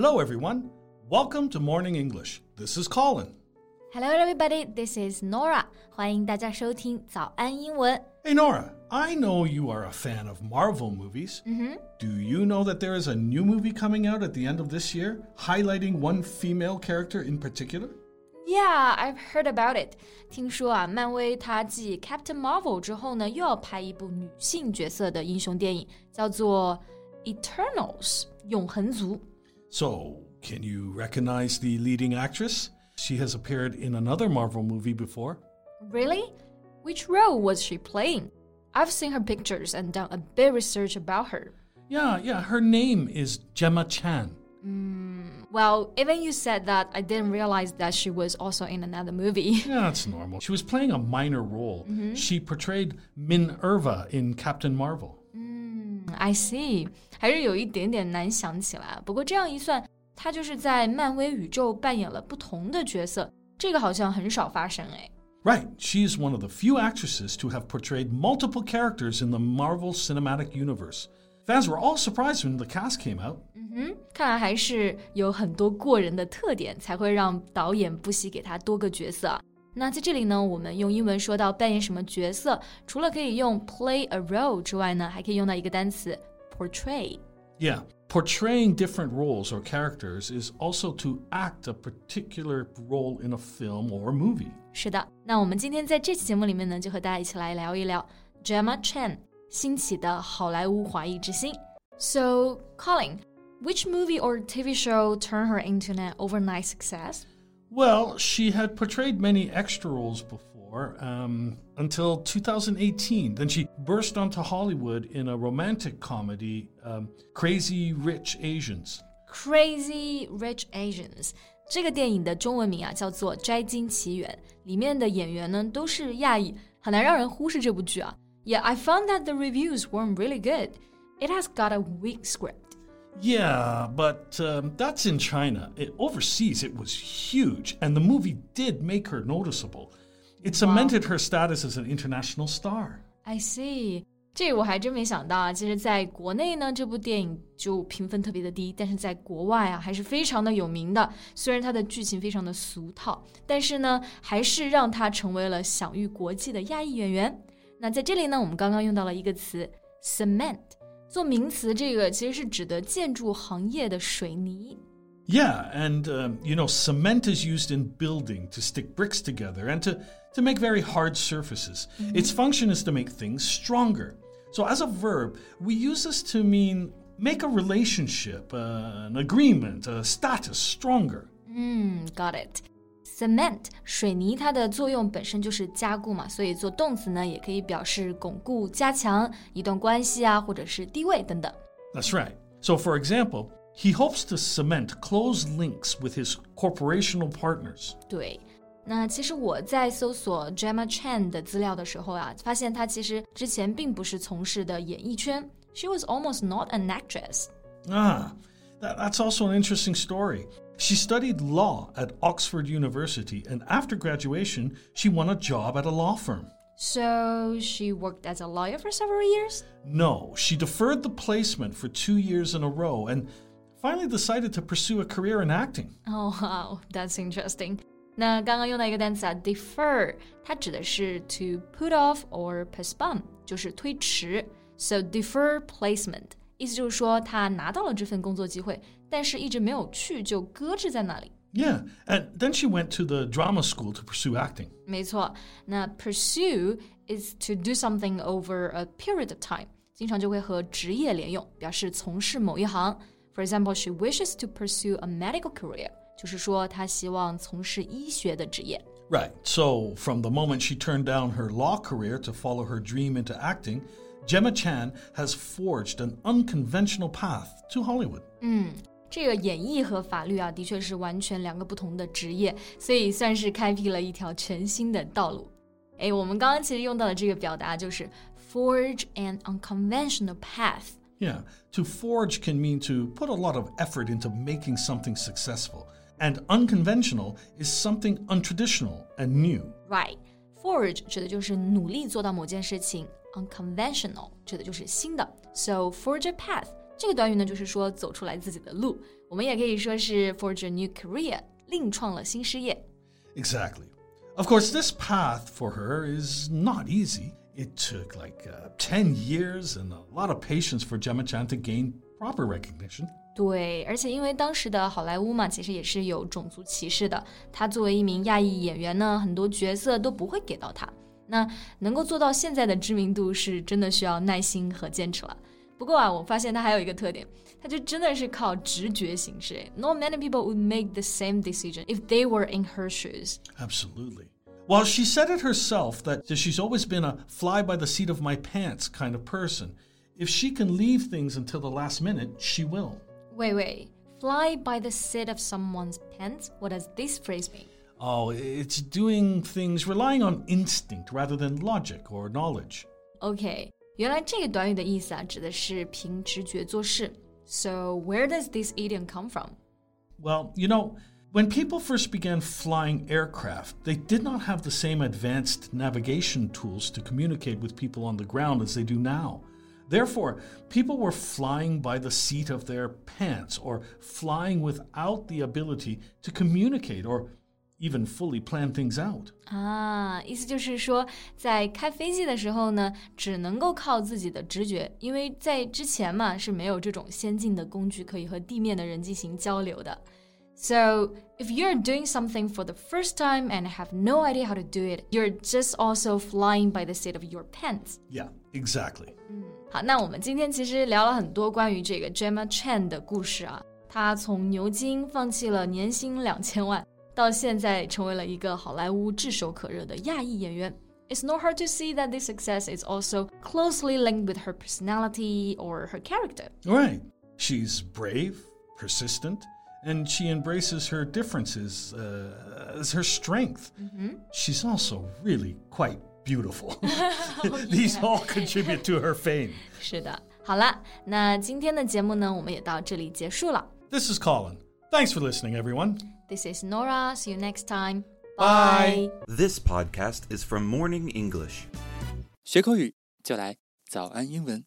Hello, everyone. Welcome to Morning English. This is Colin. Hello, everybody. This is Norah. 欢迎大家收听早安英文。Hey, Norah. I know you are a fan of Marvel movies. Mm -hmm. Do you know that there is a new movie coming out at the end of this year, highlighting one female character in particular? Yeah, I've heard about it. 听说啊，漫威它继 Captain Marvel so, can you recognize the leading actress? She has appeared in another Marvel movie before. Really? Which role was she playing? I've seen her pictures and done a bit research about her. Yeah, yeah, her name is Gemma Chan. Hmm, well, even you said that, I didn't realize that she was also in another movie. Yeah, that's normal. She was playing a minor role. Mm-hmm. She portrayed Minerva in Captain Marvel. I see，还是有一点点难想起来。不过这样一算，她就是在漫威宇宙扮演了不同的角色，这个好像很少发生哎。 Right, she is one of the few actresses to have portrayed multiple characters in the Marvel Cinematic Universe. Fans were all surprised when the cast came out. 看来还是有很多过人的特点，才会让导演不惜给她多个角色啊。 那在这里呢，我们用英文说到扮演什么角色，除了可以用 play a role 之外呢，还可以用到一个单词 portray。 Yeah, portraying different roles or characters is also to act a particular role in a film or movie. 是的，那我们今天在这期节目里面呢，就和大家一起来聊一聊 Gemma Chan 兴起的好莱坞华裔之星。So, Colin, which movie or TV show turned her into an overnight success? Well, she had portrayed many extra roles before um, until 2018. Then she burst onto Hollywood in a romantic comedy, um, Crazy Rich Asians. Crazy Rich Asians 这个电影的中文名啊叫做《摘金奇缘》，里面的演员呢都是亚裔，很难让人忽视这部剧啊。Yeah, I found that the reviews weren't really good. It has got a weak script. Yeah, but um, that's in China. It, overseas, it was huge, and the movie did make her noticeable. It cemented her status as an international star. I see，这个我还真没想到啊。其实，在国内呢，这部电影就评分特别的低，但是在国外啊，还是非常的有名的。虽然它的剧情非常的俗套，但是呢，还是让它成为了享誉国际的亚裔演员。那在这里呢，我们刚刚用到了一个词 cement， 做名词，这个其实是指的建筑行业的水泥。 Yeah, and um, you know, cement is used in building to stick bricks together and to, to make very hard surfaces. Its function is to make things stronger. So, as a verb, we use this to mean make a relationship, uh, an agreement, a status stronger. 嗯，got it。 Cement 水泥它的作用本身就是加固嘛，所以做动词呢也可以表示巩固、加强一段关系啊，或者是地位等等。 That's right. So, for example, he hopes to cement close links with his corporational partners. 对，那其实我在搜索 Gemma Chan 的资料的时候啊，发现她其实之前并不是从事的演艺圈，She was almost not an actress。 Ah, that, that's also an interesting story. She studied law at Oxford University, and after graduation, she won a job at a law firm. So she worked as a lawyer for several years. No, she deferred the placement for two years in a row and finally decided to pursue a career in acting. Oh wow, that's interesting. 那刚刚用到一个单词啊，defer，它指的是 to put off or postpone，就是推迟。So defer placement， 意思就是说他拿到了这份工作机会，但是一直没有去，就搁置在那里。 Yeah, and then she went to the drama school to pursue acting. 没错，那 pursue is to do something over a period of time，经常就会和职业连用，表示从事某一行。For example, she wishes to pursue a medical career，就是说她希望从事医学的职业。 Right. So, from the moment she turned down her law career to follow her dream into acting, Gemma Chan has forged an unconventional path to Hollywood. 这个演艺和法律啊，的确是完全两个不同的职业，所以算是开辟了一条全新的道路。哎，我们刚刚其实用到的这个表达就是 forge an unconventional path。 Yeah, to forge can mean to put a lot of effort into making something successful. And unconventional is something untraditional and new. Right, forge 指的就是努力做到某件事情 ，unconventional 指的就是新的。So forge a path 这个短语呢，就是说走出来自己的路。我们也可以说是 forge a new career，另创了新事业。 Exactly. Of course, this path for her is not easy. It took like uh, 10 years and a lot of patience for Gemma Chan to gain proper recognition. 对，而且因为当时的好莱坞嘛，其实也是有种族歧视的。她作为一名亚裔演员呢，很多角色都不会给到她。 那能够做到现在的知名度，是真的需要耐心和坚持了。不过啊，我发现她还有一个特点，她就真的是靠直觉行事。Not many people would make the same decision if they were in her shoes. Absolutely. Well, she said it herself that she's always been a fly by the seat of my pants kind of person. If she can leave things until the last minute, she will. Wait, wait. Fly by the seat of someone's pants? What does this phrase mean? Oh, it's doing things relying on instinct rather than logic or knowledge. OK，原来这个短语的意思啊，指的是凭直觉做事。So where does this idiom come from? Well, you know, when people first began flying aircraft, they did not have the same advanced navigation tools to communicate with people on the ground as they do now. Therefore, people were flying by the seat of their pants or flying without the ability to communicate or even fully plan things out. 啊，意思就是说，在开飞机的时候呢，只能够靠自己的直觉，因为在之前嘛是没有这种先进的工具可以和地面的人进行交流的。So if you're doing something for the first time and have no idea how to do it, you're just also flying by the seat of your pants. Yeah, exactly. 好，那我们今天其实聊了很多关于这个 Gemma Chan 的故事啊。她从牛津放弃了年薪两千万， 到现在成为了一个好莱坞炙手可热的亚裔演员。It's not hard to see that this success is also closely linked with her personality or her character. Right. She's brave, persistent, and she embraces her differences uh, as her strength. She's also really quite beautiful. These all contribute to her fame. 是的，好了，那今天的节目呢，我们也到这里结束了。 This is Colin. Thanks for listening, everyone. This is Norah. See you next time. Bye. This podcast is from Morning English. 学口语就来早安英文。